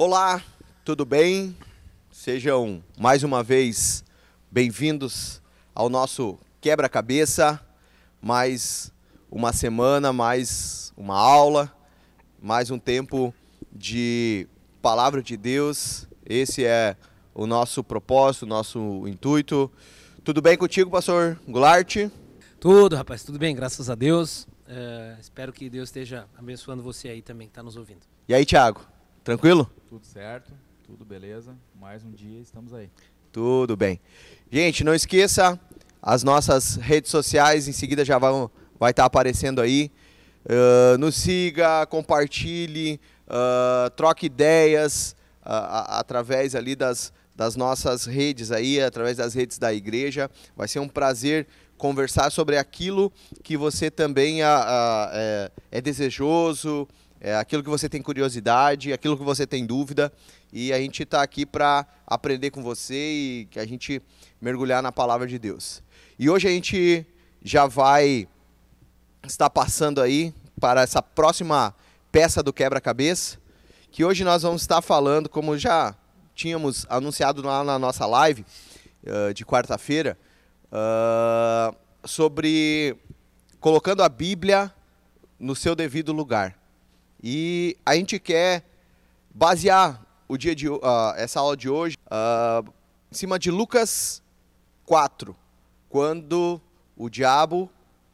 Olá, tudo bem? Sejam mais uma vez bem-vindos ao nosso quebra-cabeça. Mais uma semana, mais uma aula, mais um tempo de palavra de Deus. Esse é o nosso propósito, o nosso intuito. Tudo bem contigo, pastor Goulart? Tudo, rapaz, tudo bem, graças a Deus. É, espero que Deus esteja abençoando você aí também que está nos ouvindo. E aí, Thiago? Tranquilo? Tudo certo, tudo beleza. Mais um dia estamos aí. Tudo bem. Gente, não esqueça as nossas redes sociais, em seguida já vão, vai estar aparecendo aí. Uh, nos siga, compartilhe, uh, troque ideias uh, através ali das, das nossas redes aí, através das redes da igreja. Vai ser um prazer conversar sobre aquilo que você também é, é desejoso, é aquilo que você tem curiosidade, aquilo que você tem dúvida. E a gente está aqui para aprender com você e que a gente mergulhar na palavra de Deus. E hoje a gente já vai estar passando aí para essa próxima peça do quebra-cabeça, que hoje nós vamos estar falando, como já tínhamos anunciado lá na nossa live uh, de quarta-feira, uh, sobre colocando a Bíblia no seu devido lugar. E a gente quer basear o dia de uh, essa aula de hoje uh, em cima de Lucas 4, quando o diabo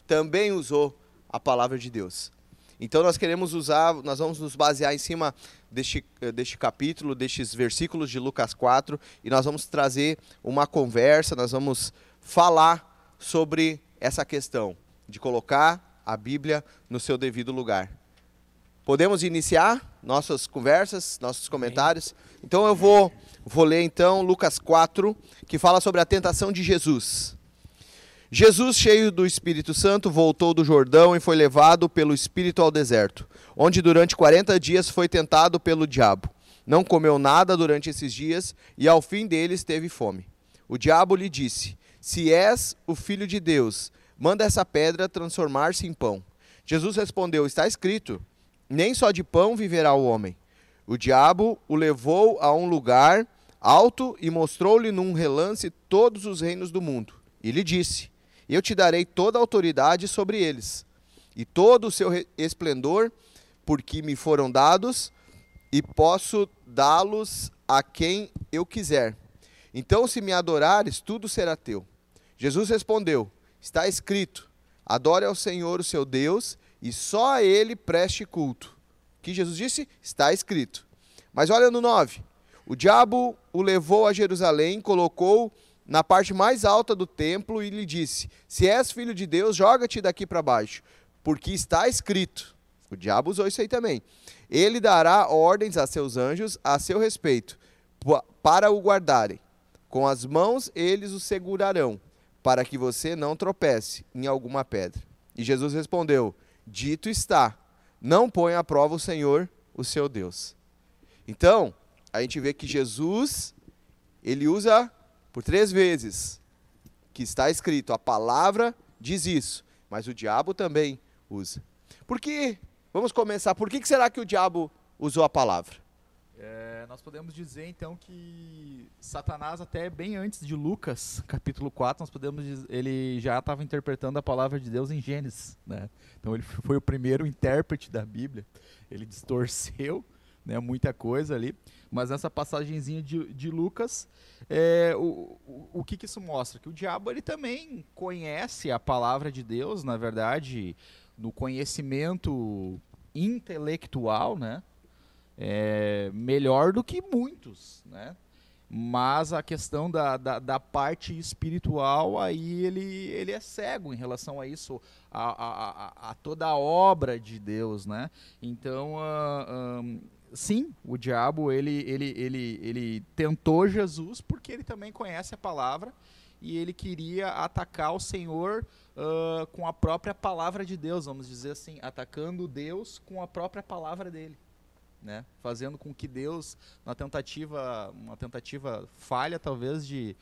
também usou a palavra de Deus. Então nós queremos usar, nós vamos nos basear em cima deste, deste capítulo, destes versículos de Lucas 4, e nós vamos trazer uma conversa, nós vamos falar sobre essa questão de colocar a Bíblia no seu devido lugar. Podemos iniciar nossas conversas, nossos comentários. Então eu vou, vou ler então Lucas 4, que fala sobre a tentação de Jesus. Jesus, cheio do Espírito Santo, voltou do Jordão e foi levado pelo Espírito ao deserto, onde durante 40 dias foi tentado pelo diabo. Não comeu nada durante esses dias e ao fim deles teve fome. O diabo lhe disse: Se és o filho de Deus, manda essa pedra transformar-se em pão. Jesus respondeu: Está escrito nem só de pão viverá o homem. O diabo o levou a um lugar alto e mostrou-lhe num relance todos os reinos do mundo. E lhe disse: Eu te darei toda a autoridade sobre eles, e todo o seu esplendor, porque me foram dados, e posso dá-los a quem eu quiser. Então, se me adorares, tudo será teu. Jesus respondeu: Está escrito: Adore ao Senhor o seu Deus e só a ele preste culto. O que Jesus disse? Está escrito. Mas olha no 9. O diabo o levou a Jerusalém, colocou na parte mais alta do templo e lhe disse: Se és filho de Deus, joga-te daqui para baixo, porque está escrito. O diabo usou isso aí também. Ele dará ordens a seus anjos a seu respeito, para o guardarem. Com as mãos eles o segurarão, para que você não tropece em alguma pedra. E Jesus respondeu: dito está: não põe à prova o Senhor, o seu Deus. Então, a gente vê que Jesus, ele usa por três vezes que está escrito, a palavra diz isso, mas o diabo também usa. Por que? Vamos começar. Por que será que o diabo usou a palavra? Nós podemos dizer então que Satanás até bem antes de Lucas, capítulo 4, nós podemos dizer, ele já estava interpretando a palavra de Deus em Gênesis, né? Então ele foi o primeiro intérprete da Bíblia. Ele distorceu, né, muita coisa ali, mas nessa passagenzinha de, de Lucas, é, o, o, o que, que isso mostra? Que o diabo ele também conhece a palavra de Deus, na verdade, no conhecimento intelectual, né? É, melhor do que muitos, né? Mas a questão da, da, da, parte espiritual, aí ele, ele é cego em relação a isso, a, a, a, toda a obra de Deus, né? Então, uh, sim, o diabo, ele, ele, ele, ele tentou Jesus porque ele também conhece a palavra e ele queria atacar o Senhor uh, com a própria palavra de Deus, vamos dizer assim, atacando Deus com a própria palavra dele né? Fazendo com que Deus, na tentativa, uma tentativa falha talvez de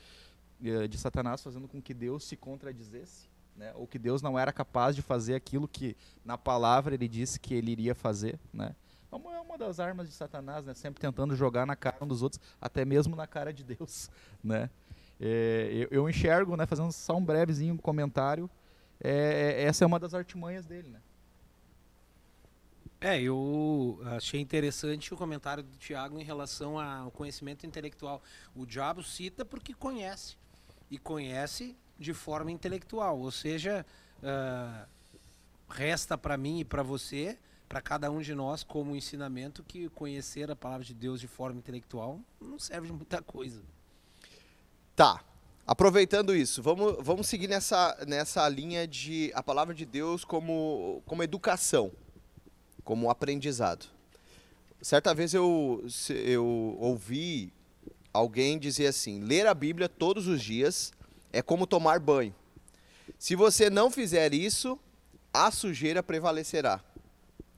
eh, de Satanás, fazendo com que Deus se contradizesse, né? Ou que Deus não era capaz de fazer aquilo que na palavra ele disse que ele iria fazer, né? É uma, é das armas de Satanás, né? Sempre tentando jogar na cara um dos outros, até mesmo na cara de Deus, né? É, eu, eu, enxergo, né, fazendo só um brevezinho comentário, é, é, essa é uma das artimanhas dele, né? É, eu achei interessante o comentário do Tiago em relação ao conhecimento intelectual. O diabo cita porque conhece. E conhece de forma intelectual. Ou seja, uh, resta para mim e para você, para cada um de nós, como ensinamento, que conhecer a palavra de Deus de forma intelectual não serve de muita coisa. Tá. Aproveitando isso, vamos, vamos seguir nessa, nessa linha de a palavra de Deus como, como educação como aprendizado. Certa vez eu, eu ouvi alguém dizer assim: ler a Bíblia todos os dias é como tomar banho. Se você não fizer isso, a sujeira prevalecerá.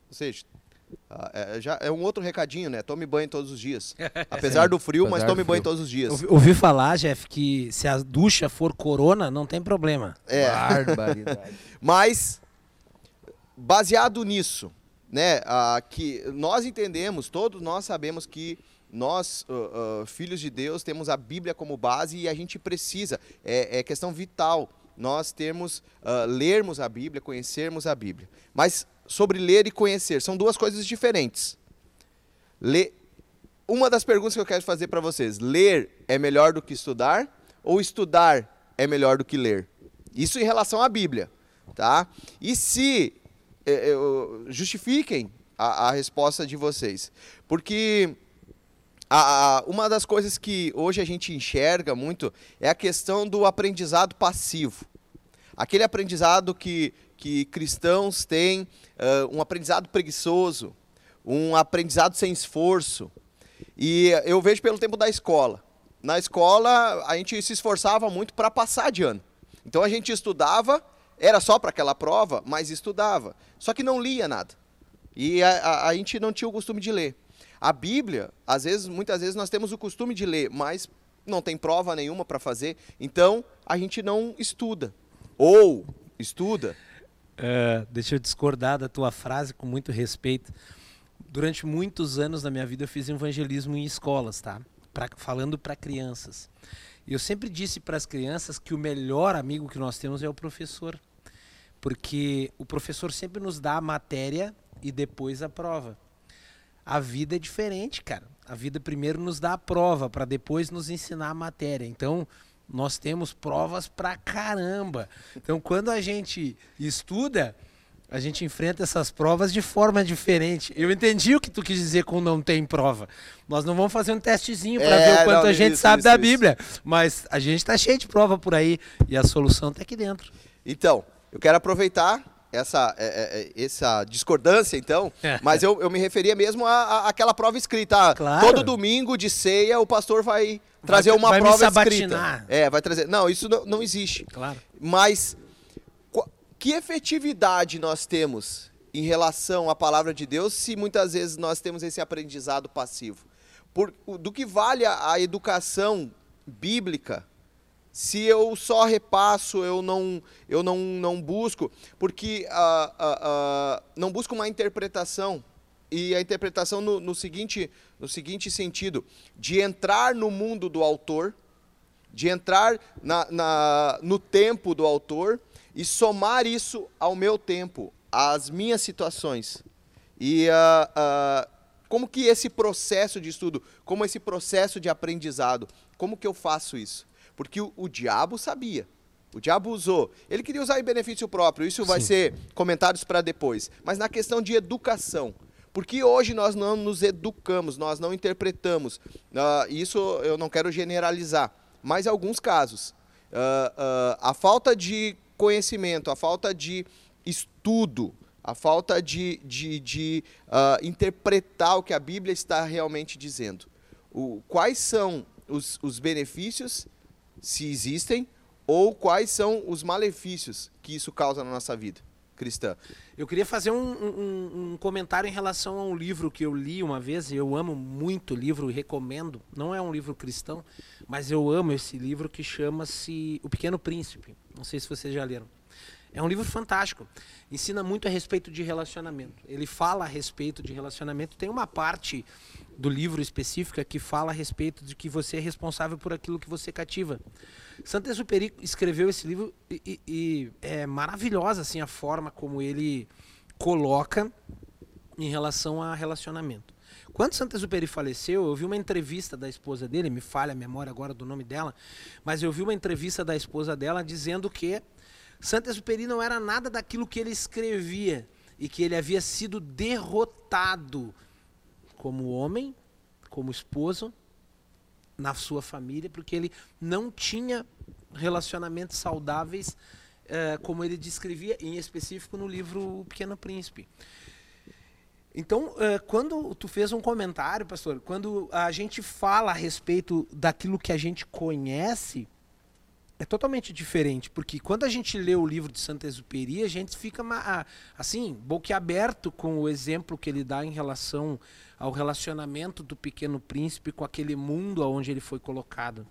Ou seja, é, já é um outro recadinho, né? Tome banho todos os dias. Apesar do frio, mas tome banho todos os dias. Ouvi, ouvi falar, Jeff, que se a ducha for corona, não tem problema. É. Barbaridade. mas, baseado nisso, né, uh, que nós entendemos, todos nós sabemos que nós, uh, uh, filhos de Deus, temos a Bíblia como base e a gente precisa, é, é questão vital nós termos, lermos a Bíblia, conhecermos a Bíblia. Mas sobre ler e conhecer, são duas coisas diferentes. Ler, uma das perguntas que eu quero fazer para vocês, ler é melhor do que estudar ou estudar é melhor do que ler? Isso em relação à Bíblia, tá? E se justifiquem a, a, resposta de vocês. Porque a, a, uma das coisas que hoje a gente enxerga muito é a questão do aprendizado passivo. Aquele aprendizado que, que cristãos têm, uh, um aprendizado preguiçoso, um aprendizado sem esforço. E eu vejo pelo tempo da escola. Na escola, a gente se esforçava muito para passar de ano. Então a gente estudava era só para aquela prova, mas estudava. Só que não lia nada. E a, a, a, gente não tinha o costume de ler. A Bíblia, às vezes, muitas vezes nós temos o costume de ler, mas não tem prova nenhuma para fazer, então a gente não estuda. Ou estuda. Uh, deixa eu discordar da tua frase com muito respeito. Durante muitos anos da minha vida eu fiz evangelismo em escolas, tá? Pra, falando para crianças. Eu sempre disse para as crianças que o melhor amigo que nós temos é o professor. Porque o professor sempre nos dá a matéria e depois a prova. A vida é diferente, cara. A vida primeiro nos dá a prova para depois nos ensinar a matéria. Então, nós temos provas pra caramba. Então, quando a gente estuda, a gente enfrenta essas provas de forma diferente. Eu entendi o que tu quis dizer com não tem prova. Nós não vamos fazer um testezinho para é, ver o quanto não, a gente isso, sabe isso, da Bíblia, mas a gente está cheio de prova por aí e a solução está aqui dentro. Então, eu quero aproveitar essa, é, é, é essa discordância, então, mas eu, eu me referia mesmo àquela prova escrita. Claro. Todo domingo de ceia o pastor vai trazer vai, uma vai prova escrita. É, vai trazer. Não, isso não, não existe. Claro. Mas que efetividade nós temos em relação à palavra de Deus se muitas vezes nós temos esse aprendizado passivo? Por, do que vale a, a educação bíblica se eu só repasso, eu não, eu não, não busco, porque uh, uh, uh, não busco uma interpretação, e a interpretação no, no, seguinte, no seguinte sentido, de entrar no mundo do autor, de entrar na, na, no tempo do autor, e somar isso ao meu tempo, às minhas situações. E uh, uh, como que esse processo de estudo, como esse processo de aprendizado, como que eu faço isso? Porque o, o diabo sabia. O diabo usou. Ele queria usar em benefício próprio. Isso vai Sim. ser comentários para depois. Mas na questão de educação. Porque hoje nós não nos educamos, nós não interpretamos. Uh, isso eu não quero generalizar. Mas em alguns casos. Uh, uh, a falta de conhecimento, a falta de estudo, a falta de, de, de uh, interpretar o que a Bíblia está realmente dizendo. O, quais são os, os benefícios, se existem, ou quais são os malefícios que isso causa na nossa vida cristã. Eu queria fazer um, um, um, comentário em relação a um livro que eu li uma vez, e eu amo muito o livro recomendo. Não é um livro cristão, mas eu amo esse livro que chama-se O Pequeno Príncipe. Não sei se vocês já leram. É um livro fantástico. Ensina muito a respeito de relacionamento. Ele fala a respeito de relacionamento. Tem uma parte do livro específica que fala a respeito de que você é responsável por aquilo que você cativa. Saint-Exupéry escreveu esse livro e, e, e é maravilhosa assim a forma como ele coloca em relação a relacionamento. Quando Saint-Exupéry faleceu, eu vi uma entrevista da esposa dele, me falha a memória agora do nome dela, mas eu vi uma entrevista da esposa dela dizendo que Saint-Exupéry não era nada daquilo que ele escrevia e que ele havia sido derrotado como homem, como esposo, na sua família, porque ele não tinha relacionamentos saudáveis, eh, como ele descrevia, em específico no livro O Pequeno Príncipe. Então, eh, quando tu fez um comentário, pastor, quando a gente fala a respeito daquilo que a gente conhece, é totalmente diferente, porque quando a gente lê o livro de Saint-Exupéry, a gente fica assim, boquiaberto com o exemplo que ele dá em relação ao relacionamento do pequeno príncipe com aquele mundo aonde ele foi colocado.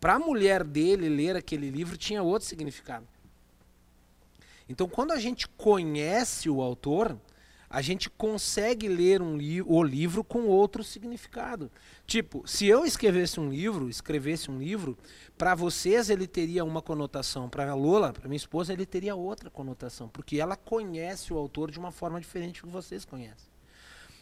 Para a mulher dele ler aquele livro tinha outro significado. Então, quando a gente conhece o autor, a gente consegue ler um li o livro com outro significado. Tipo, se eu escrevesse um livro, escrevesse um livro, para vocês ele teria uma conotação, para a Lola, para minha esposa, ele teria outra conotação, porque ela conhece o autor de uma forma diferente que vocês conhecem.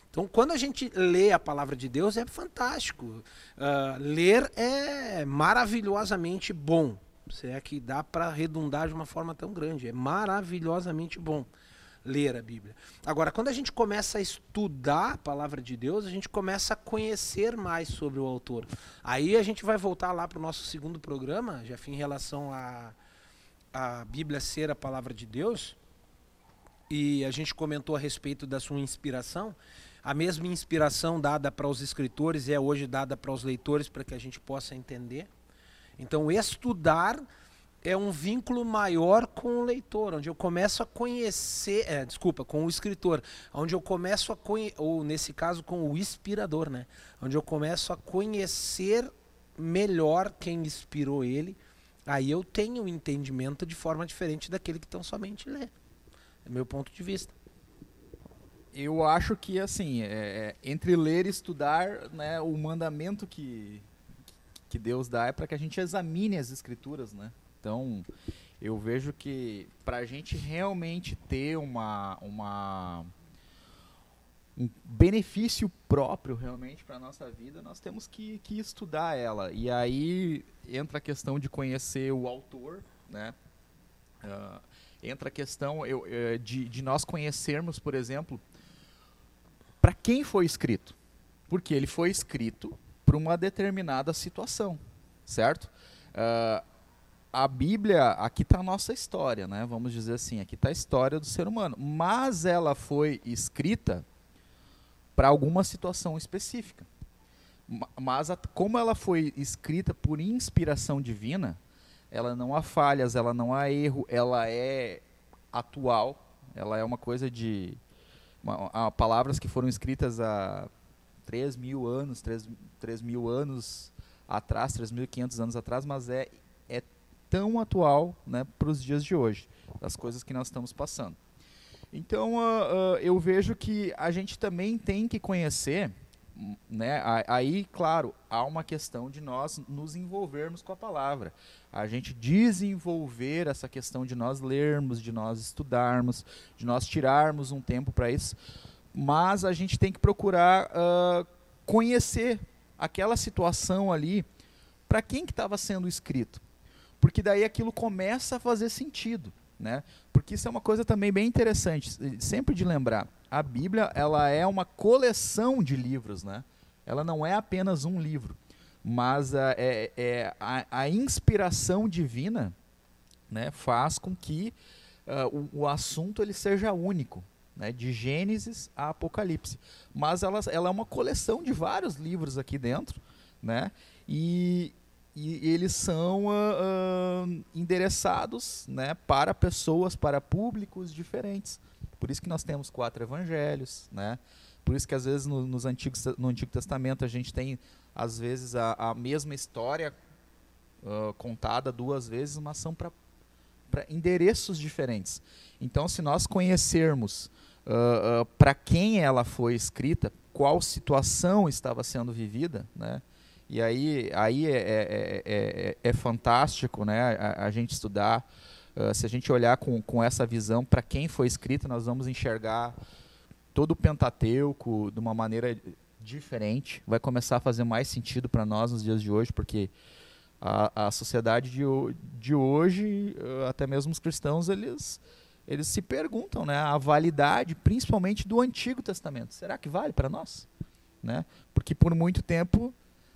Então, quando a gente lê a palavra de Deus, é fantástico. Uh, ler é maravilhosamente bom. Se é que dá para redundar de uma forma tão grande. É maravilhosamente bom ler a Bíblia. Agora, quando a gente começa a estudar a palavra de Deus, a gente começa a conhecer mais sobre o autor. Aí a gente vai voltar lá para o nosso segundo programa, já em relação a, a Bíblia ser a palavra de Deus. E a gente comentou a respeito da sua inspiração. A mesma inspiração dada para os escritores é hoje dada para os leitores para que a gente possa entender. Então, estudar é um vínculo maior com o leitor, onde eu começo a conhecer, é, desculpa, com o escritor, onde eu começo a conhecer, ou nesse caso com o inspirador, né? Onde eu começo a conhecer melhor quem inspirou ele, aí eu tenho um entendimento de forma diferente daquele que tão somente lê. É meu ponto de vista. Eu acho que assim, é, é entre ler e estudar, né, o mandamento que que Deus dá é para que a gente examine as escrituras, né? Então, eu vejo que para a gente realmente ter uma, uma um benefício próprio realmente para a nossa vida, nós temos que, que estudar ela. E aí entra a questão de conhecer o autor, né? Uh, entra a questão eu, uh, de, de nós conhecermos, por exemplo, para quem foi escrito. Porque ele foi escrito para uma determinada situação, certo? Uh, a Bíblia, aqui está a nossa história, né? Vamos dizer assim, aqui está a história do ser humano. Mas ela foi escrita para alguma situação específica. Mas a, como ela foi escrita por inspiração divina, ela não há falhas, ela não há erro, ela é atual, ela é uma coisa de uma, há palavras que foram escritas há 3 mil anos, 3, 3 mil anos atrás, 3.500 anos atrás, mas é tão atual né, para os dias de hoje, das coisas que nós estamos passando. Então, uh, uh, eu vejo que a gente também tem que conhecer, né, aí, claro, há uma questão de nós nos envolvermos com a palavra. A gente desenvolver essa questão de nós lermos, de nós estudarmos, de nós tirarmos um tempo para isso, mas a gente tem que procurar uh, conhecer aquela situação ali, para quem que estava sendo escrito porque daí aquilo começa a fazer sentido, né? Porque isso é uma coisa também bem interessante, sempre de lembrar. A Bíblia, ela é uma coleção de livros, né? Ela não é apenas um livro, mas a, é, é a, a, inspiração divina, né, faz com que uh, o, o, assunto ele seja único, né, de Gênesis a Apocalipse. Mas ela, ela é uma coleção de vários livros aqui dentro, né? E, e eles são uh, uh, endereçados né, para pessoas, para públicos diferentes. Por isso que nós temos quatro evangelhos, né? Por isso que às vezes no, nos antigos, no Antigo Testamento a gente tem às vezes a, a mesma história uh, contada duas vezes, mas são para endereços diferentes. Então, se nós conhecermos para quem ela foi escrita, qual situação estava sendo vivida, né? E aí, aí é, é, é, é fantástico né, a, a gente estudar. Uh, se a gente olhar com, com essa visão para quem foi escrita, nós vamos enxergar todo o Pentateuco de uma maneira diferente. Vai começar a fazer mais sentido para nós nos dias de hoje, porque a, a sociedade de, de hoje, até mesmo os cristãos, eles, eles se perguntam né, a validade, principalmente do Antigo Testamento. Será que vale para nós? Né? Porque por muito tempo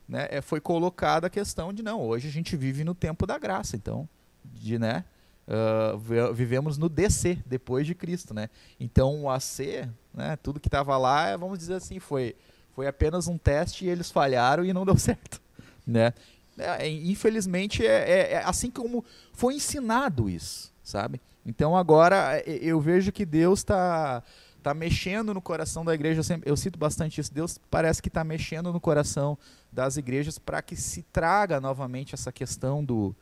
né, é, foi colocada a questão de não, hoje a gente vive no tempo da graça, então, de, né, uh, vivemos no DC, depois de Cristo, né? Então o AC, né, tudo que estava lá, vamos dizer assim, foi, foi apenas um teste e eles falharam e não deu certo, né? É, infelizmente é, é, é assim como foi ensinado isso, sabe? Então agora é, eu vejo que Deus está tá mexendo no coração da igreja. Eu, sempre, eu cito bastante isso. Deus parece que está mexendo no coração das igrejas para que se traga novamente essa questão do,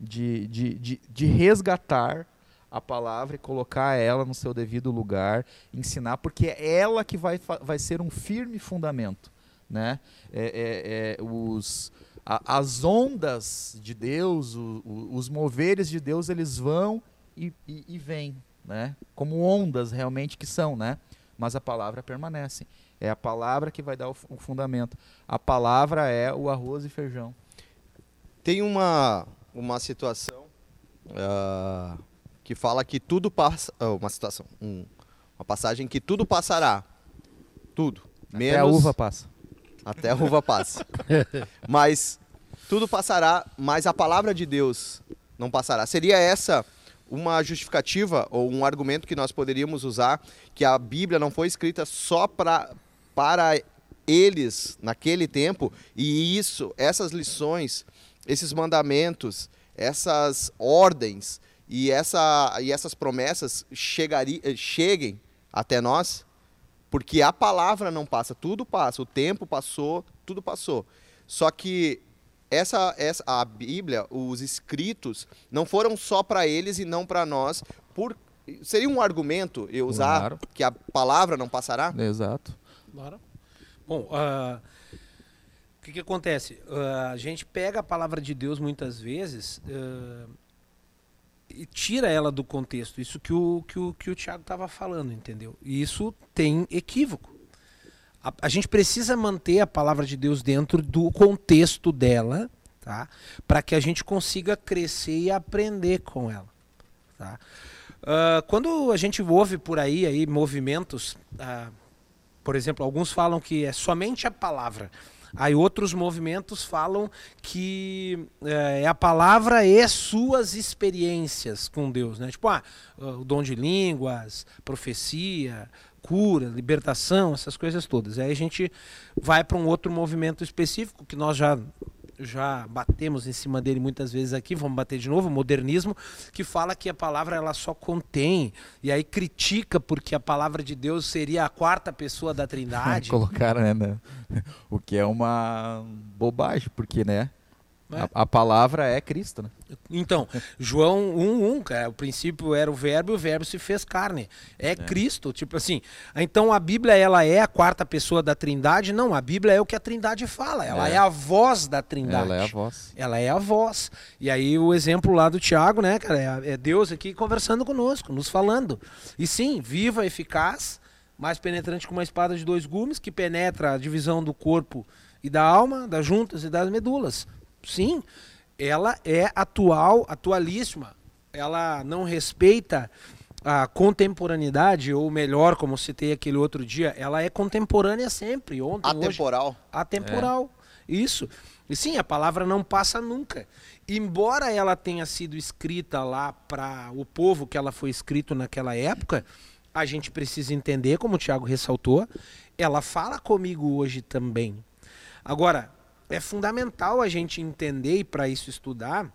de, de, de, de resgatar a palavra e colocar ela no seu devido lugar, ensinar, porque é ela que vai, vai ser um firme fundamento. Né? É, é, é os, a, as ondas de Deus, o, o, os moveres de Deus, eles vão e, e, e vêm, né? como ondas realmente que são, né? mas a palavra permanece. É a palavra que vai dar o, o fundamento. A palavra é o arroz e feijão. Tem uma, uma situação uh, que fala que tudo passa. Uh, uma situação. Um, uma passagem que tudo passará. Tudo. Até menos, a uva passa. Até a uva passa. mas tudo passará, mas a palavra de Deus não passará. Seria essa uma justificativa ou um argumento que nós poderíamos usar que a Bíblia não foi escrita só pra, para eles naquele tempo e isso, essas lições, esses mandamentos, essas ordens e, essa, e essas promessas chegari, eh, cheguem até nós, porque a palavra não passa, tudo passa, o tempo passou, tudo passou. Só que essa, essa a Bíblia, os escritos, não foram só para eles e não para nós. Por, seria um argumento eu usar claro. que a palavra não passará? Exato. Claro. Bom, uh, o que, que acontece? Uh, a gente pega a palavra de Deus muitas vezes uh, e tira ela do contexto. Isso que o, que o, que o Tiago estava falando, entendeu? E isso tem equívoco. A, a, gente precisa manter a palavra de Deus dentro do contexto dela, tá? Para que a gente consiga crescer e aprender com ela, tá? Uh, quando a gente ouve por aí, aí movimentos, uh, por exemplo, alguns falam que é somente a palavra. Aí outros movimentos falam que é, a palavra e suas experiências com Deus, né? Tipo, ah, o dom de línguas, profecia, cura, libertação, essas coisas todas. Aí a gente vai para um outro movimento específico que nós já já batemos em cima dele muitas vezes aqui, vamos bater de novo, o modernismo, que fala que a palavra ela só contém, e aí critica porque a palavra de Deus seria a quarta pessoa da Trindade. Colocaram, né, né? O que é uma bobagem, porque, né? É. A, a, palavra é Cristo, né? Então, João 1:1, cara, o princípio era o verbo e o verbo se fez carne. É, é, Cristo, tipo assim. Então a Bíblia ela é a quarta pessoa da Trindade? Não, a Bíblia é o que a Trindade fala. Ela é, é a voz da Trindade. Ela é a voz. Ela é a voz. E aí o exemplo lá do Tiago, né, cara, é, é Deus aqui conversando conosco, nos falando. E sim, viva, eficaz, mais penetrante que uma espada de dois gumes que penetra a divisão do corpo e da alma, das juntas e das medulas sim, ela é atual, atualíssima. Ela não respeita a contemporaneidade, ou melhor, como citei aquele outro dia, ela é contemporânea sempre. Ontem, atemporal. Hoje, atemporal. É. Isso. E sim, a palavra não passa nunca. Embora ela tenha sido escrita lá para o povo que ela foi escrita naquela época, a gente precisa entender, como o Tiago ressaltou, ela fala comigo hoje também. Agora, é fundamental a gente entender e para isso estudar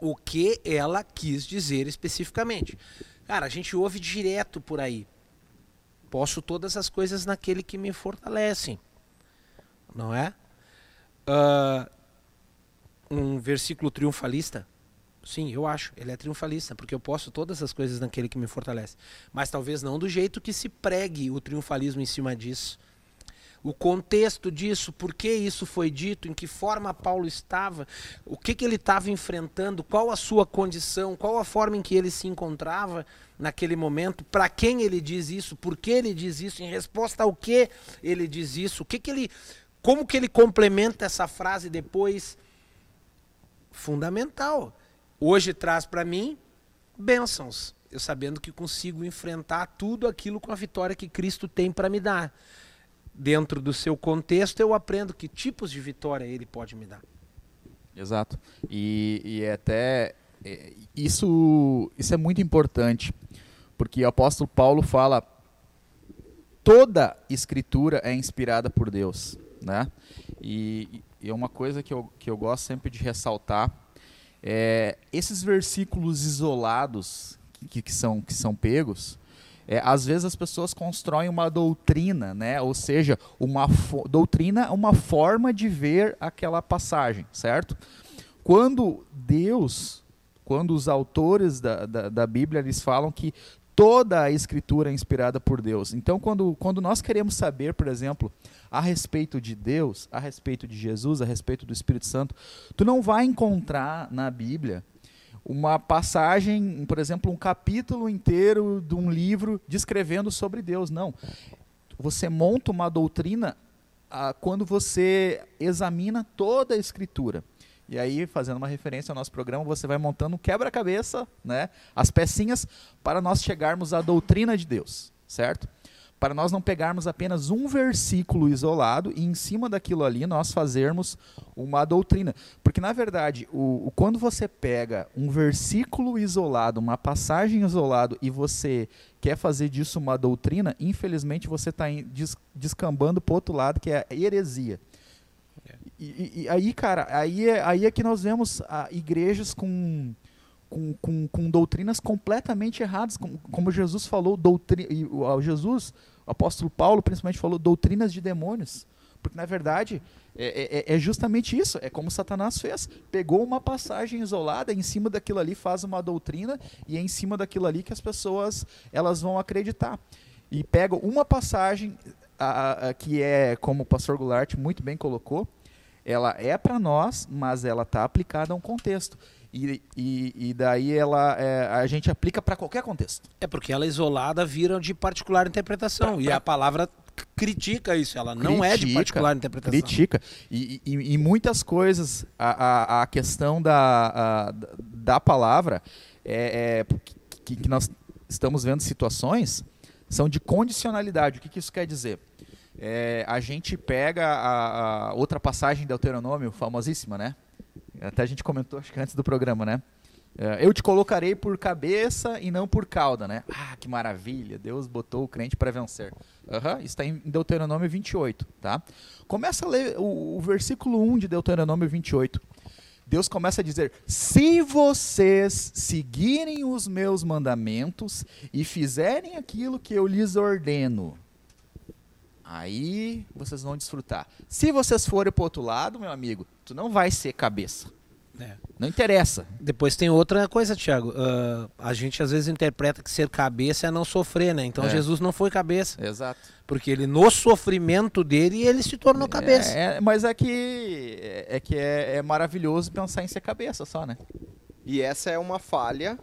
o que ela quis dizer especificamente. Cara, a gente ouve direto por aí. Posso todas as coisas naquele que me fortalecem. Não é? Uh, um versículo triunfalista. Sim, eu acho. Ele é triunfalista, porque eu posso todas as coisas naquele que me fortalece. Mas talvez não do jeito que se pregue o triunfalismo em cima disso. O contexto disso, por que isso foi dito, em que forma Paulo estava, o que, que ele estava enfrentando, qual a sua condição, qual a forma em que ele se encontrava naquele momento, para quem ele diz isso, por que ele diz isso, em resposta ao que ele diz isso, o que, que ele, como que ele complementa essa frase depois. Fundamental hoje traz para mim bênçãos. Eu sabendo que consigo enfrentar tudo aquilo com a vitória que Cristo tem para me dar. Dentro do seu contexto, eu aprendo que tipos de vitória ele pode me dar. Exato. E, e é até é, isso, isso é muito importante, porque o apóstolo Paulo fala toda escritura é inspirada por Deus, né? E, e uma coisa que eu, que eu gosto sempre de ressaltar é, esses versículos isolados que, que, são, que são pegos, é, às vezes as pessoas constroem uma doutrina, né? ou seja, uma doutrina uma forma de ver aquela passagem, certo? Quando Deus, quando os autores da, da, da Bíblia eles falam que toda a escritura é inspirada por Deus. Então, quando, quando nós queremos saber, por exemplo, a respeito de Deus, a respeito de Jesus, a respeito do Espírito Santo, tu não vai encontrar na Bíblia uma passagem, por exemplo, um capítulo inteiro de um livro descrevendo sobre Deus. Não. Você monta uma doutrina ah, quando você examina toda a Escritura. E aí, fazendo uma referência ao nosso programa, você vai montando um quebra-cabeça, né, as pecinhas, para nós chegarmos à doutrina de Deus, certo? Para nós não pegarmos apenas um versículo isolado e em cima daquilo ali nós fazermos uma doutrina. Porque, na verdade, o, o quando você pega um versículo isolado, uma passagem isolado, e você quer fazer disso uma doutrina, infelizmente você está descambando para o outro lado, que é a heresia. E, e, aí, cara, aí é, aí é que nós vemos ah, igrejas com, com, com, com, doutrinas completamente erradas, como, como Jesus falou, doutrina, o, Jesus, o apóstolo Paulo principalmente falou doutrinas de demônios. Porque, na verdade, é, é, é, justamente isso. É como Satanás fez. Pegou uma passagem isolada, em cima daquilo ali faz uma doutrina, e é em cima daquilo ali que as pessoas elas vão acreditar. E pega uma passagem a, a, que é, como o pastor Goulart muito bem colocou, ela é para nós, mas ela está aplicada a um contexto. E, e, e daí ela é, a gente aplica para qualquer contexto. É porque ela isolada vira de particular interpretação. Pra, e pra... a palavra critica isso, ela critica, não é de particular interpretação. Critica. E, e, e muitas coisas, a, a, a questão da, a, da palavra, é, é que, que, nós estamos vendo situações, são de condicionalidade. O que, que isso quer dizer? é, a gente pega a, a, outra passagem do Deuteronômio, famosíssima, né? Até a gente comentou, acho que antes do programa, né? É, eu te colocarei por cabeça e não por cauda, né? Ah, que maravilha! Deus botou o crente para vencer. Uhum, está em Deuteronômio 28, tá? Começa a ler o, o versículo 1 de Deuteronômio 28. Deus começa a dizer: Se vocês seguirem os meus mandamentos e fizerem aquilo que eu lhes ordeno, Aí vocês vão desfrutar. Se vocês forem para outro lado, meu amigo, tu não vai ser cabeça. É. Não interessa. Depois tem outra coisa, Tiago. Uh, a gente às vezes interpreta que ser cabeça é não sofrer, né? Então é. Jesus não foi cabeça. Exato. Porque ele, no sofrimento dele, ele se tornou é, cabeça. É, mas é que, é, é que é, é maravilhoso pensar em ser cabeça só, né? E essa é uma falha.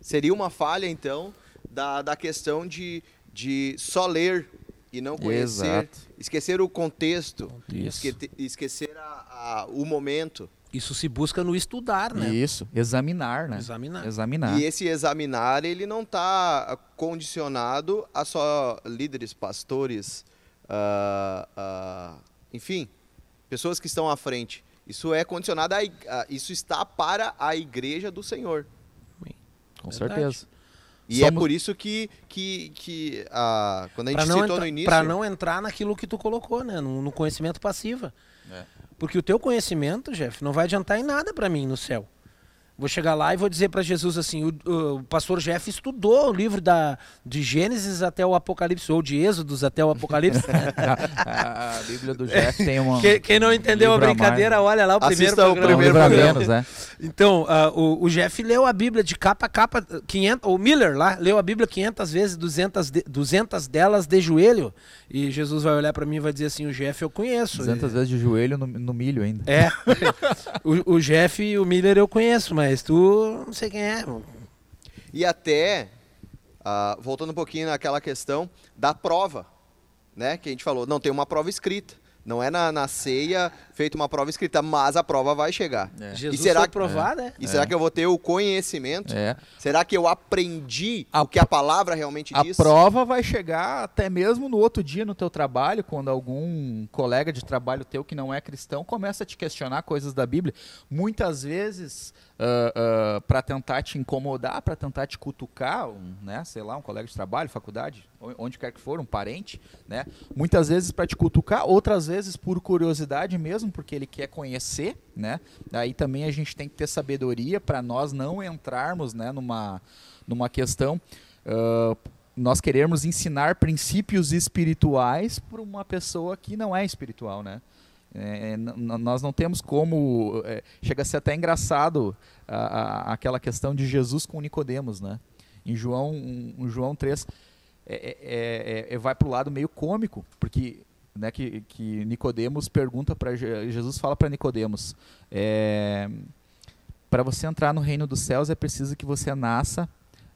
Seria uma falha, então, da, da questão de, de só ler e não conhecer, Exato. esquecer o contexto, esque, esquecer a, a, o momento. Isso se busca no estudar, né? Isso, examinar, né? Examinar. examinar. E esse examinar, ele não está condicionado a só líderes, pastores, uh, uh, enfim, pessoas que estão à frente. Isso é condicionado a, a isso está para a igreja do Senhor. Com Verdade. certeza. E é Somos... é por isso que, que, que a, quando a gente citou entra, no início. Para não entrar naquilo que tu colocou, né? No, no conhecimento passivo. É. Porque o teu conhecimento, Jeff, não vai adiantar em nada para mim no céu. Vou chegar lá e vou dizer para Jesus assim: o, o, pastor Jeff estudou o livro da, de Gênesis até o Apocalipse, ou de Êxodos até o Apocalipse. a, a, Bíblia do Jeff tem uma. Quem, quem não entendeu a brincadeira, mais, olha lá o primeiro programa. O primeiro programa. Menos, né? Então, uh, o, o, Jeff leu a Bíblia de capa a capa, 500, o Miller lá leu a Bíblia 500 vezes, 200, de, 200 delas de joelho. E Jesus vai olhar para mim e vai dizer assim: o Jeff eu conheço. 200 e... vezes de joelho no, no milho ainda. É. o, o Jeff e o Miller eu conheço, mas mas tu não sei quem é. E até, uh, voltando um pouquinho naquela questão da prova, né? Que a gente falou, não tem uma prova escrita. Não é na, na ceia feita uma prova escrita, mas a prova vai chegar. É. Jesus e será foi provar, né? E é. será que eu vou ter o conhecimento? É. Será que eu aprendi a, o que a palavra realmente a diz? A prova vai chegar até mesmo no outro dia no teu trabalho, quando algum colega de trabalho teu que não é cristão começa a te questionar coisas da Bíblia. Muitas vezes uh, ah, ah, para tentar te incomodar, para tentar te cutucar, um, né, sei lá, um colega de trabalho, faculdade, onde quer que for, um parente, né? Muitas vezes para te cutucar, outras vezes por curiosidade mesmo, porque ele quer conhecer, né? Também a gente tem que ter sabedoria para nós não entrarmos, né, numa numa questão uh, nós queremos ensinar princípios espirituais para uma pessoa que não é espiritual, né? É, nós não temos como. É, chega a ser até engraçado a, a, aquela questão de Jesus com Nicodemos, né? Em João, um, João 3, é, é, é, é vai para o lado meio cômico, porque né, que, que Nicodemos pergunta para Jesus fala para Nicodemos para você entrar no reino dos céus é preciso que você nasça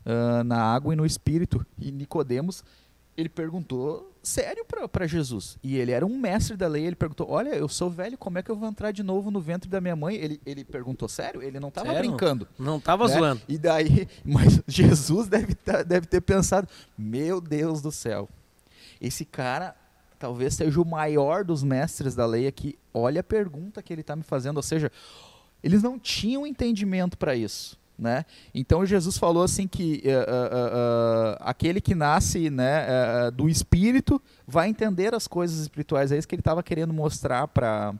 uh, na água e no espírito e Nicodemos ele perguntou sério para Jesus. E ele era um mestre da lei. Ele perguntou: Olha, eu sou velho, como é que eu vou entrar de novo no ventre da minha mãe? Ele, ele perguntou sério? Ele não estava brincando. Não estava né? zoando. E daí, mas Jesus deve, tá, deve ter pensado: Meu Deus do céu, esse cara talvez seja o maior dos mestres da lei aqui. Olha a pergunta que ele está me fazendo. Ou seja, eles não tinham entendimento para isso. Né? Então Jesus falou assim que uh, uh, uh, aquele que nasce né, eh, do Espírito vai entender as coisas espirituais. É isso que ele estava querendo mostrar para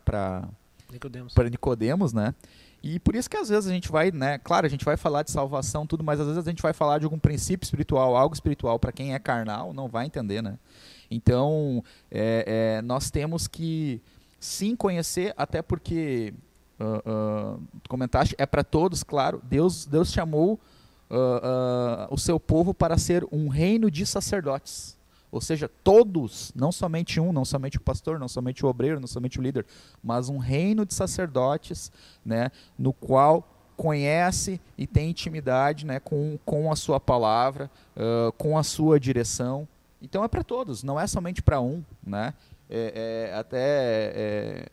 Nicodemos. Nicodemos, né? E por isso que às vezes a gente vai, né? Claro, a gente vai falar de salvação, tudo, mas às vezes a gente vai falar de algum princípio espiritual, algo espiritual para quem é carnal, não vai entender, né? Então, é, é, nós temos que sim conhecer, até porque uh, uh, comentaste, é para todos, claro. Deus, Deus chamou uh, o seu povo para ser um reino de sacerdotes. Ou seja, todos, não somente um, não somente o pastor, não somente o obreiro, não somente o líder, mas um reino de sacerdotes, né, no qual conhece e tem intimidade né, com, com a sua palavra, uh, com a sua direção. Então é para todos, não é somente para um. Né? É, é, até é,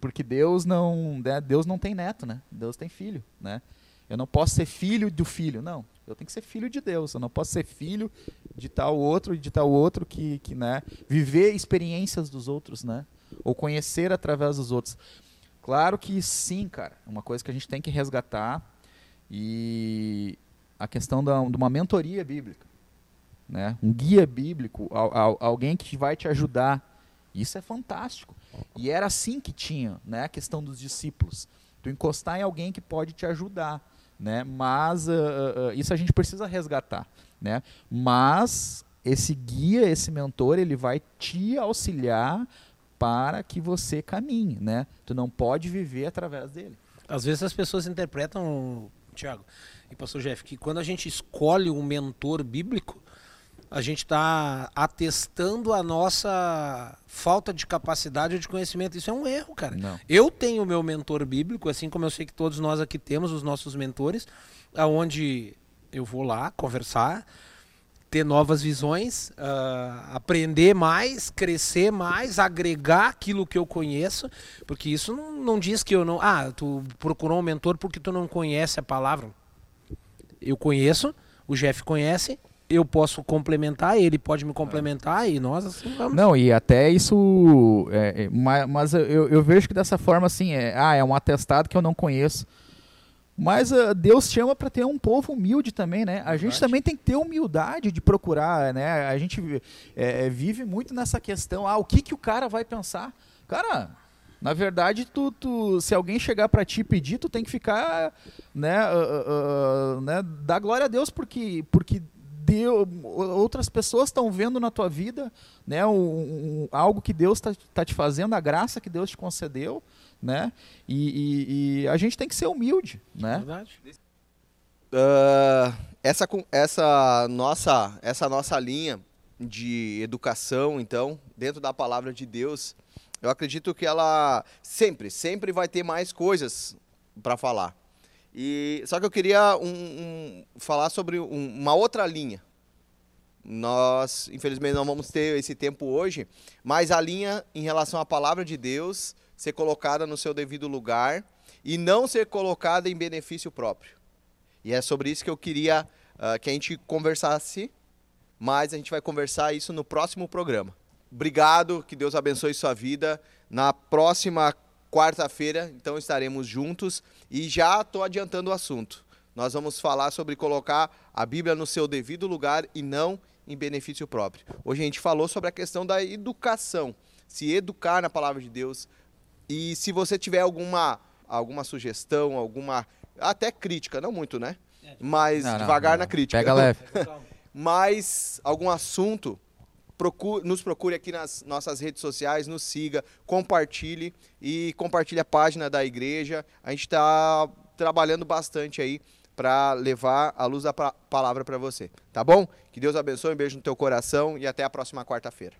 porque Deus não, né, Deus não tem neto, né? Deus tem filho, né? Eu não posso ser filho do filho, não. Eu tenho que ser filho de Deus. Eu não posso ser filho de tal outro de tal outro que, que, né, viver experiências dos outros, né? Ou conhecer através dos outros. Claro que sim, cara. Uma coisa que a gente tem que resgatar e a questão da, de uma mentoria bíblica, né? Um guia bíblico, alguém que vai te ajudar. Isso é fantástico. E era assim que tinha, né, a questão dos discípulos. Tu encostar em alguém que pode te ajudar, né? Mas uh, uh, isso a gente precisa resgatar, né? Mas esse guia, esse mentor, ele vai te auxiliar para que você caminhe, né? Tu não pode viver através dele. Às vezes as pessoas interpretam, Tiago e pastor Jeff, que quando a gente escolhe um mentor bíblico, a gente está atestando a nossa falta de capacidade ou de conhecimento. Isso é um erro, cara. Não. Eu tenho o meu mentor bíblico, assim como eu sei que todos nós aqui temos os nossos mentores, aonde eu vou lá conversar, ter novas visões, uh, aprender mais, crescer mais, agregar aquilo que eu conheço, porque isso não, não diz que eu não. Ah, tu procurou um mentor porque tu não conhece a palavra. Eu conheço, o Jeff conhece, eu posso complementar, ele pode me complementar e nós assim vamos. Não, e até isso. É, é, mas, mas eu, eu, vejo que dessa forma assim, é, ah, é um atestado que eu não conheço. Mas uh, Deus chama para ter um povo humilde também, né? A gente também tem que ter humildade de procurar, né? A gente é, é, vive muito nessa questão, ah, o que, que o cara vai pensar? Cara, Na verdade, tu, tu, se alguém chegar para ti pedir, tu tem que ficar, né, uh, uh, né, dar glória a Deus porque, porque Deus, outras pessoas estão vendo na tua vida, né, um, um, algo que Deus está tá te fazendo, a graça que Deus te concedeu, né, e, e, e a gente tem que ser humilde, né. Verdade. Uh, essa, essa, nossa, essa nossa linha de educação, então, dentro da palavra de Deus, eu acredito que ela sempre, sempre vai ter mais coisas para falar. E só que eu queria um, um, falar sobre um, uma outra linha. Nós, infelizmente, não vamos ter esse tempo hoje, mas a linha em relação à palavra de Deus ser colocada no seu devido lugar e não ser colocada em benefício próprio. E é sobre isso que eu queria uh, que a gente conversasse, mas a gente vai conversar isso no próximo programa. Obrigado, que Deus abençoe sua vida. Na próxima quarta-feira, então estaremos juntos e já estou adiantando o assunto. Nós vamos falar sobre colocar a Bíblia no seu devido lugar e não em benefício próprio. Hoje a gente falou sobre a questão da educação, se educar na palavra de Deus. E se você tiver alguma alguma sugestão, alguma até crítica, não muito, né? É, Mas não, devagar não, não. na crítica. Pega leve. Mas algum assunto, procure, nos procure aqui nas nossas redes sociais, nos siga, compartilhe e compartilhe a página da igreja. A gente está trabalhando bastante aí para levar a luz da palavra para você, tá bom? Que Deus abençoe, um beijo no teu coração e até a próxima quarta-feira.